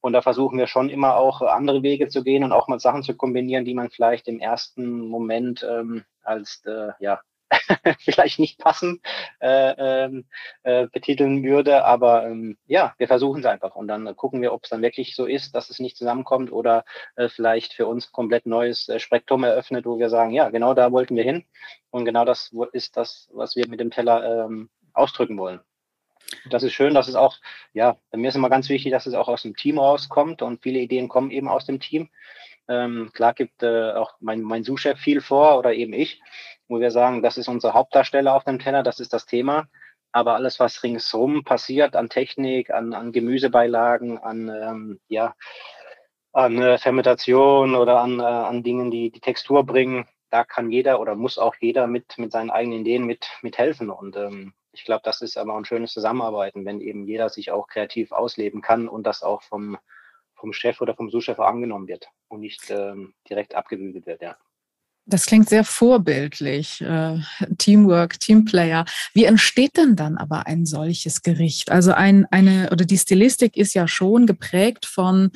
S2: Und da versuchen wir schon immer auch andere Wege zu gehen und auch mal Sachen zu kombinieren, die man vielleicht im ersten Moment ähm, als äh, ja, vielleicht nicht passend äh, ähm, äh, betiteln würde. Aber ähm, ja, wir versuchen es einfach und dann gucken wir, ob es dann wirklich so ist, dass es nicht zusammenkommt oder äh, vielleicht für uns komplett neues äh, Spektrum eröffnet, wo wir sagen, ja, genau da wollten wir hin und genau das ist das, was wir mit dem Teller ähm, ausdrücken wollen. Das ist schön, dass es auch, ja, mir ist immer ganz wichtig, dass es auch aus dem Team rauskommt und viele Ideen kommen eben aus dem Team. Ähm, klar gibt äh, auch mein, mein Sous-Chef viel vor oder eben ich, wo wir sagen, das ist unser Hauptdarsteller auf dem Teller, das ist das Thema. Aber alles, was ringsherum passiert an Technik, an, an Gemüsebeilagen, an, ähm, ja, an äh, Fermentation oder an, äh, an Dingen, die die Textur bringen, da kann jeder oder muss auch jeder mit, mit seinen eigenen Ideen mit, mit helfen. Und ähm, ich glaube, das ist aber ein schönes Zusammenarbeiten, wenn eben jeder sich auch kreativ ausleben kann und das auch vom, vom Chef oder vom Sous-Chef angenommen wird und nicht ähm, direkt abgebügelt wird, ja.
S1: Das klingt sehr vorbildlich. Äh, Teamwork, Teamplayer. Wie entsteht denn dann aber ein solches Gericht? Also ein, eine, oder die Stilistik ist ja schon geprägt von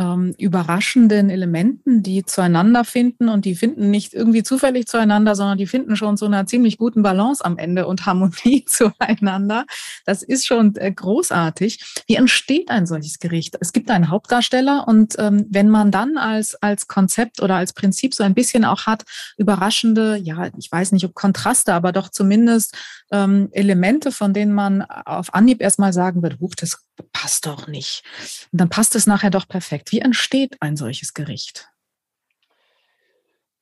S1: ähm, überraschenden Elementen, die zueinander finden und die finden nicht irgendwie zufällig zueinander, sondern die finden schon so einer ziemlich guten Balance am Ende und Harmonie zueinander. Das ist schon äh, großartig. Wie entsteht ein solches Gericht? Es gibt einen Hauptdarsteller und ähm, wenn man dann als, als Konzept oder als Prinzip so ein bisschen auch hat, überraschende, ja, ich weiß nicht, ob Kontraste, aber doch zumindest ähm, Elemente, von denen man auf Anhieb erstmal sagen wird, huch, das passt doch nicht. Und dann passt es nachher doch perfekt. Wie entsteht ein solches Gericht?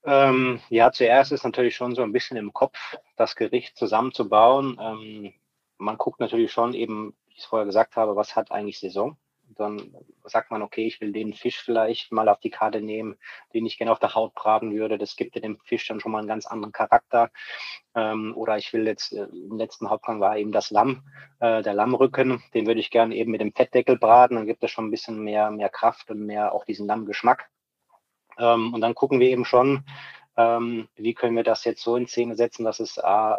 S2: Ähm, ja, zuerst ist natürlich schon so ein bisschen im Kopf, das Gericht zusammenzubauen. Ähm, man guckt natürlich schon eben, wie ich es vorher gesagt habe, was hat eigentlich Saison dann sagt man, okay, ich will den Fisch vielleicht mal auf die Karte nehmen, den ich gerne auf der Haut braten würde. Das gibt dem Fisch dann schon mal einen ganz anderen Charakter. Ähm, oder ich will jetzt, äh, im letzten Hauptgang war eben das Lamm, äh, der Lammrücken, den würde ich gerne eben mit dem Fettdeckel braten. Dann gibt es schon ein bisschen mehr, mehr Kraft und mehr auch diesen Lammgeschmack. Ähm, und dann gucken wir eben schon, ähm, wie können wir das jetzt so in Szene setzen, dass es äh,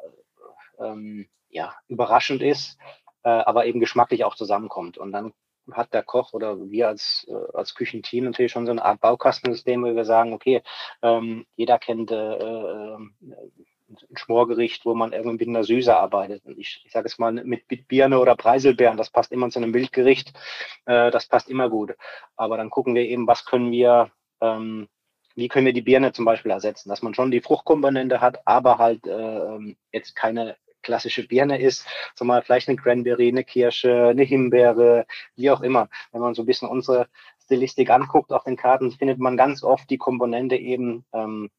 S2: ähm, ja, überraschend ist, äh, aber eben geschmacklich auch zusammenkommt. Und dann hat der Koch oder wir als, äh, als Küchenteam natürlich schon so eine Art Baukastensystem, wo wir sagen, okay, ähm, jeder kennt äh, äh, ein Schmorgericht, wo man irgendwie mit einer Süße arbeitet. Ich, ich sage es mal mit, Birne oder Preiselbeeren, das passt immer zu einem Wildgericht, äh, das passt immer gut. Aber dann gucken wir eben, was können wir, ähm, wie können wir die Birne zum Beispiel ersetzen, dass man schon die Fruchtkomponente hat, aber halt äh, ähm, jetzt keine klassische Birne ist, zumal vielleicht eine Cranberry, eine Kirsche, eine Himbeere, wie auch immer. Wenn man so ein bisschen unsere Stilistik anguckt auf den Karten, findet man ganz oft die Komponente eben ähm,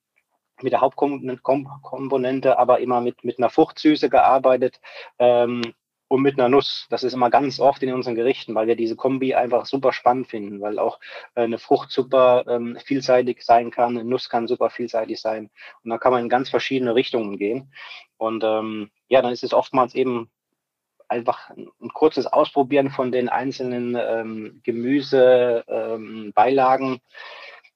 S2: mit der Hauptkomponente, aber immer mit, mit einer Fruchtsüße gearbeitet. Ähm, und mit einer Nuss. Das ist immer ganz oft in unseren Gerichten, weil wir diese Kombi einfach super spannend finden, weil auch äh, eine Frucht super ähm, vielseitig sein kann, eine Nuss kann super vielseitig sein. Und da kann man in ganz verschiedene Richtungen gehen. Und ähm, ja, dann ist es oftmals eben einfach ein, kurzes Ausprobieren von den einzelnen ähm, Gemüsebeilagen. Ähm,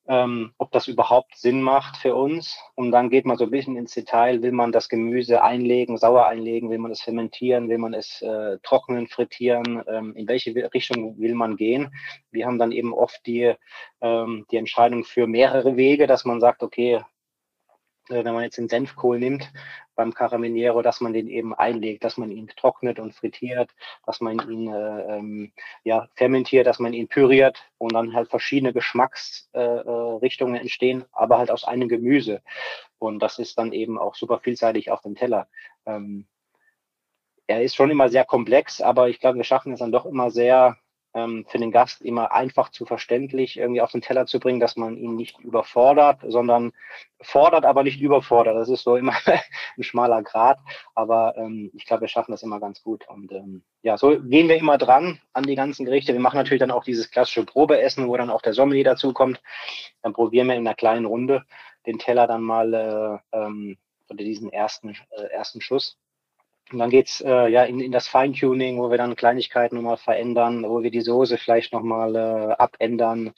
S2: ähm, ob das überhaupt Sinn macht für uns. Und dann geht man so ein bisschen ins Detail. Will man das Gemüse einlegen, sauer einlegen? Will man es fermentieren? Will man es äh, trocknen, frittieren? Ähm, in welche Richtung will man gehen? Wir haben dann eben oft die, ähm, die Entscheidung für mehrere Wege, dass man sagt, okay, wenn man jetzt den Senfkohl nimmt beim Carabiniero, dass man den eben einlegt, dass man ihn trocknet und frittiert, dass man ihn äh, ähm, ja, fermentiert, dass man ihn püriert und dann halt verschiedene Geschmacksrichtungen äh, entstehen, aber halt aus einem Gemüse. Und das ist dann eben auch super vielseitig auf dem Teller. Ähm, er ist schon immer sehr komplex, aber ich glaube, wir schaffen es dann doch immer sehr ähm, für den Gast immer einfach zu verständlich irgendwie auf den Teller zu bringen, dass man ihn nicht überfordert, sondern fordert, aber nicht überfordert. Das ist so immer ein schmaler Grad, aber ähm, ich glaube, wir schaffen das immer ganz gut. Und ähm, ja, so gehen wir immer dran an die ganzen Gerichte. Wir machen natürlich dann auch dieses klassische Probeessen, wo dann auch der Sommelier dazukommt. Dann probieren wir in einer kleinen Runde den Teller dann mal äh, ähm, oder diesen ersten, äh, ersten Schuss. Und dann geht's äh, ja in, in das Feintuning, wo wir dann Kleinigkeiten nochmal verändern, wo wir die Soße vielleicht nochmal äh, abändern,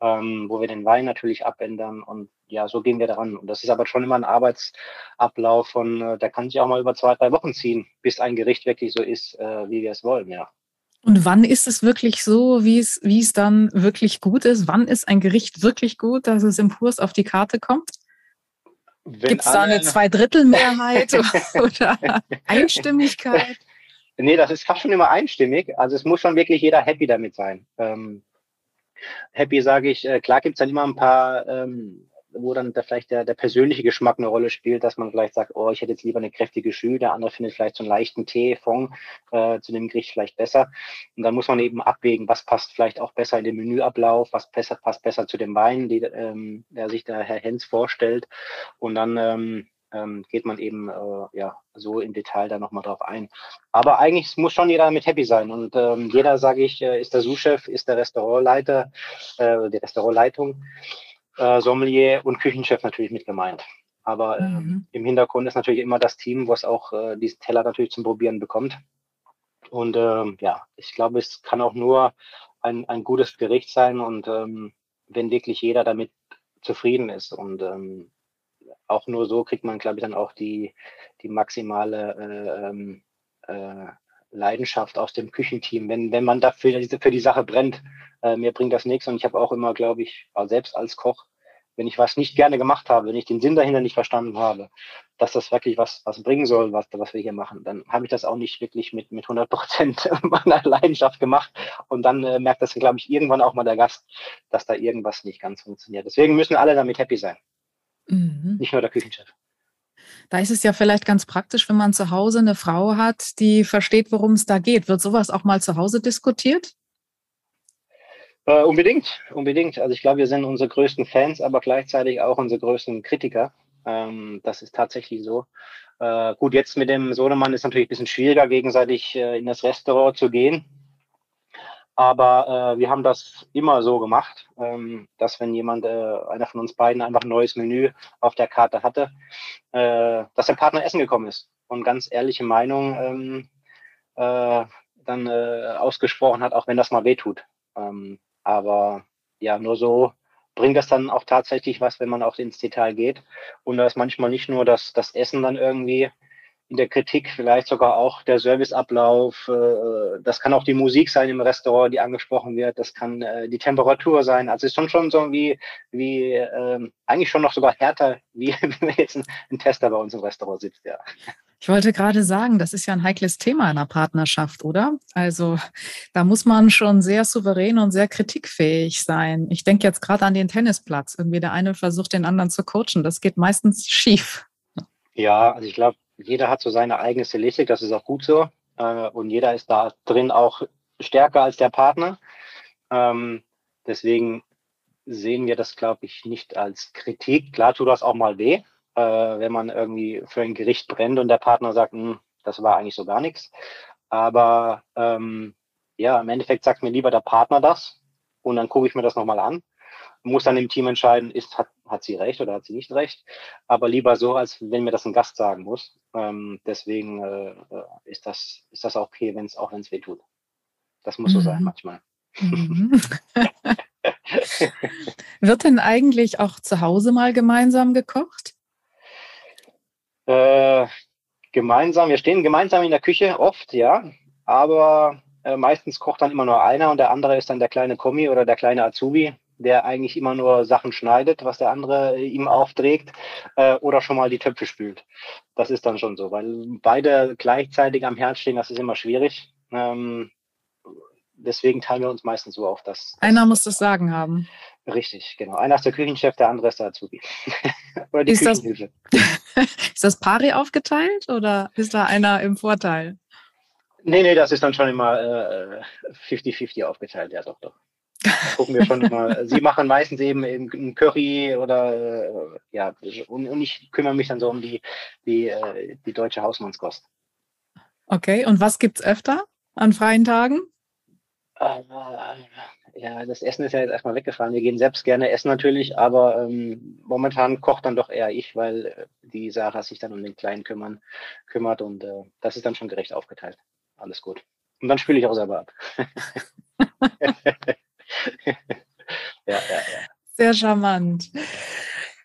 S2: ähm, wo wir den Wein natürlich abändern. Und ja, so gehen wir daran. Und das ist aber schon immer ein Arbeitsablauf von, äh, der kann sich auch mal über zwei, drei Wochen ziehen, bis ein Gericht wirklich so ist, äh, wie wir es wollen, ja.
S1: Und wann ist es wirklich so, wie es, wie es dann wirklich gut ist? Wann ist ein Gericht wirklich gut, dass es im Kurs auf die Karte kommt? Gibt es da eine Zweidrittelmehrheit oder Einstimmigkeit?
S2: Nee, das ist fast schon immer einstimmig. Also es muss schon wirklich jeder happy damit sein. Ähm, happy sage ich, äh, klar gibt es dann immer ein paar ähm, wo dann da vielleicht der, der persönliche Geschmack eine Rolle spielt, dass man vielleicht sagt, oh, ich hätte jetzt lieber eine kräftige Schü, der andere findet vielleicht so einen leichten Tee, Fond äh, zu dem Gericht vielleicht besser. Und dann muss man eben abwägen, was passt vielleicht auch besser in den Menüablauf, was besser, passt besser zu dem Wein, die, ähm, der sich der Herr Hens vorstellt. Und dann ähm, ähm, geht man eben äh, ja so im Detail da nochmal drauf ein. Aber eigentlich muss schon jeder damit happy sein. Und ähm, jeder, sage ich, äh, ist der Sous-Chef, ist der Restaurantleiter, äh, die Restaurantleitung, äh, Sommelier und Küchenchef natürlich mit gemeint. Aber äh, mhm. im Hintergrund ist natürlich immer das Team, was auch äh, diesen Teller natürlich zum Probieren bekommt. Und ähm, ja, ich glaube, es kann auch nur ein, ein gutes Gericht sein und ähm, wenn wirklich jeder damit zufrieden ist. Und ähm, auch nur so kriegt man, glaube ich, dann auch die, die maximale äh, ähm, äh, Leidenschaft aus dem Küchenteam. Wenn, wenn man dafür für die Sache brennt, äh, mir bringt das nichts. Und ich habe auch immer, glaube ich, selbst als Koch, wenn ich was nicht gerne gemacht habe, wenn ich den Sinn dahinter nicht verstanden habe, dass das wirklich was, was bringen soll, was, was wir hier machen, dann habe ich das auch nicht wirklich mit, mit 100 Prozent meiner Leidenschaft gemacht. Und dann äh, merkt das, glaube ich, irgendwann auch mal der Gast, dass da irgendwas nicht ganz funktioniert. Deswegen müssen alle damit happy sein. Mhm. Nicht nur der Küchenchef.
S1: Da ist es ja vielleicht ganz praktisch, wenn man zu Hause eine Frau hat, die versteht, worum es da geht. Wird sowas auch mal zu Hause diskutiert?
S2: Äh, unbedingt, unbedingt. Also ich glaube, wir sind unsere größten Fans, aber gleichzeitig auch unsere größten Kritiker. Ähm, das ist tatsächlich so. Äh, gut, jetzt mit dem Sohnemann ist natürlich ein bisschen schwieriger, gegenseitig äh, in das Restaurant zu gehen. Aber äh, wir haben das immer so gemacht, ähm, dass wenn jemand, äh, einer von uns beiden, einfach ein neues Menü auf der Karte hatte, äh, dass der Partner essen gekommen ist und ganz ehrliche Meinung ähm, äh, dann äh, ausgesprochen hat, auch wenn das mal wehtut. Ähm, aber ja, nur so bringt das dann auch tatsächlich was, wenn man auch ins Detail geht. Und da ist manchmal nicht nur das, das Essen dann irgendwie in der Kritik vielleicht sogar auch der Serviceablauf. Äh, das kann auch die Musik sein im Restaurant, die angesprochen wird. Das kann äh, die Temperatur sein. Also es ist schon schon so wie, wie ähm, eigentlich schon noch sogar härter, wie wenn jetzt ein, ein Tester bei uns im Restaurant sitzt, ja.
S1: Ich wollte gerade sagen, das ist ja ein heikles Thema in einer Partnerschaft, oder? Also da muss man schon sehr souverän und sehr kritikfähig sein. Ich denke jetzt gerade an den Tennisplatz. Irgendwie der eine versucht, den anderen zu coachen. Das geht meistens schief.
S2: Ja, also ich glaube, jeder hat so seine eigene Stilistik, das ist auch gut so. Äh, und jeder ist da drin auch stärker als der Partner. Ähm, deswegen sehen wir das, glaube ich, nicht als Kritik. Klar tut das auch mal weh, äh, wenn man irgendwie für ein Gericht brennt und der Partner sagt, hm, das war eigentlich so gar nichts. Aber ähm, ja, im Endeffekt sagt mir lieber der Partner das und dann gucke ich mir das nochmal an muss dann im Team entscheiden, ist, hat, hat sie recht oder hat sie nicht recht. Aber lieber so, als wenn mir das ein Gast sagen muss. Ähm, deswegen äh, äh ist, das, ist das okay, wenn es auch wenn es weh tut. Das muss mhm. so sein mhm. manchmal. Mhm.
S1: Wird denn eigentlich auch zu Hause mal gemeinsam gekocht?
S2: Äh, gemeinsam, wir stehen gemeinsam in der Küche, oft, ja. Aber äh, meistens kocht dann immer nur einer und der andere ist dann der kleine Kommi oder der kleine Azubi der eigentlich immer nur Sachen schneidet, was der andere ihm aufträgt, äh, oder schon mal die Töpfe spült. Das ist dann schon so, weil beide gleichzeitig am Herd stehen, das ist immer schwierig. Ähm, deswegen teilen wir uns meistens so auf, dass.
S1: Einer muss das Sagen haben.
S2: Richtig, genau. Einer ist der Küchenchef, der andere ist der Azubi.
S1: oder die ist Küchenhilfe. Das, ist das pari aufgeteilt oder ist da einer im Vorteil?
S2: Nee, nee, das ist dann schon immer 50-50 äh, aufgeteilt, ja doch, doch gucken wir schon mal. Sie machen meistens eben ein Curry oder äh, ja, und, und, ich kümmere mich dann so um die, die, äh, die deutsche Hausmannskost.
S1: Okay, und was gibt es öfter an freien Tagen?
S2: Äh, ja, das Essen ist ja jetzt erstmal weggefahren. Wir gehen selbst gerne essen natürlich, aber ähm, momentan kocht dann doch eher ich, weil die Sarah sich dann um den Kleinen kümmern, kümmert und äh, das ist dann schon gerecht aufgeteilt. Alles gut. Und dann spüle ich auch selber ab.
S1: ja, ja, ja. Sehr charmant.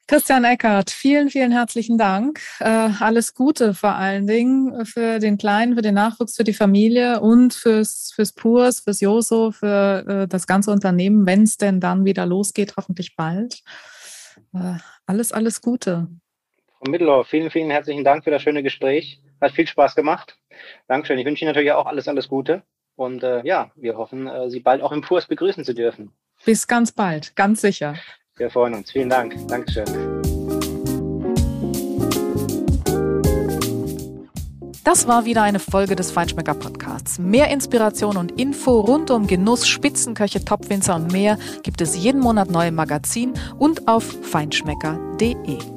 S1: Christian Eckert, vielen, vielen herzlichen Dank. Äh, alles Gute vor allen Dingen für den Kleinen, für den Nachwuchs, für die Familie und fürs, fürs Purs, fürs Joso, für äh, das ganze Unternehmen, wenn es denn dann wieder losgeht, hoffentlich bald. Äh, alles, alles Gute.
S2: Frau Mittelhoff, vielen, vielen herzlichen Dank für das schöne Gespräch. Hat viel Spaß gemacht. Dankeschön. Ich wünsche Ihnen natürlich auch alles, alles Gute. Und äh, ja, wir hoffen, äh, Sie bald auch im Kurs begrüßen zu dürfen.
S1: Bis ganz bald, ganz sicher.
S2: Wir freuen uns. Vielen Dank. Dankeschön.
S1: Das war wieder eine Folge des Feinschmecker Podcasts. Mehr Inspiration und Info rund um Genuss, Spitzenköche, Topwinzer und mehr gibt es jeden Monat neu im Magazin und auf feinschmecker.de.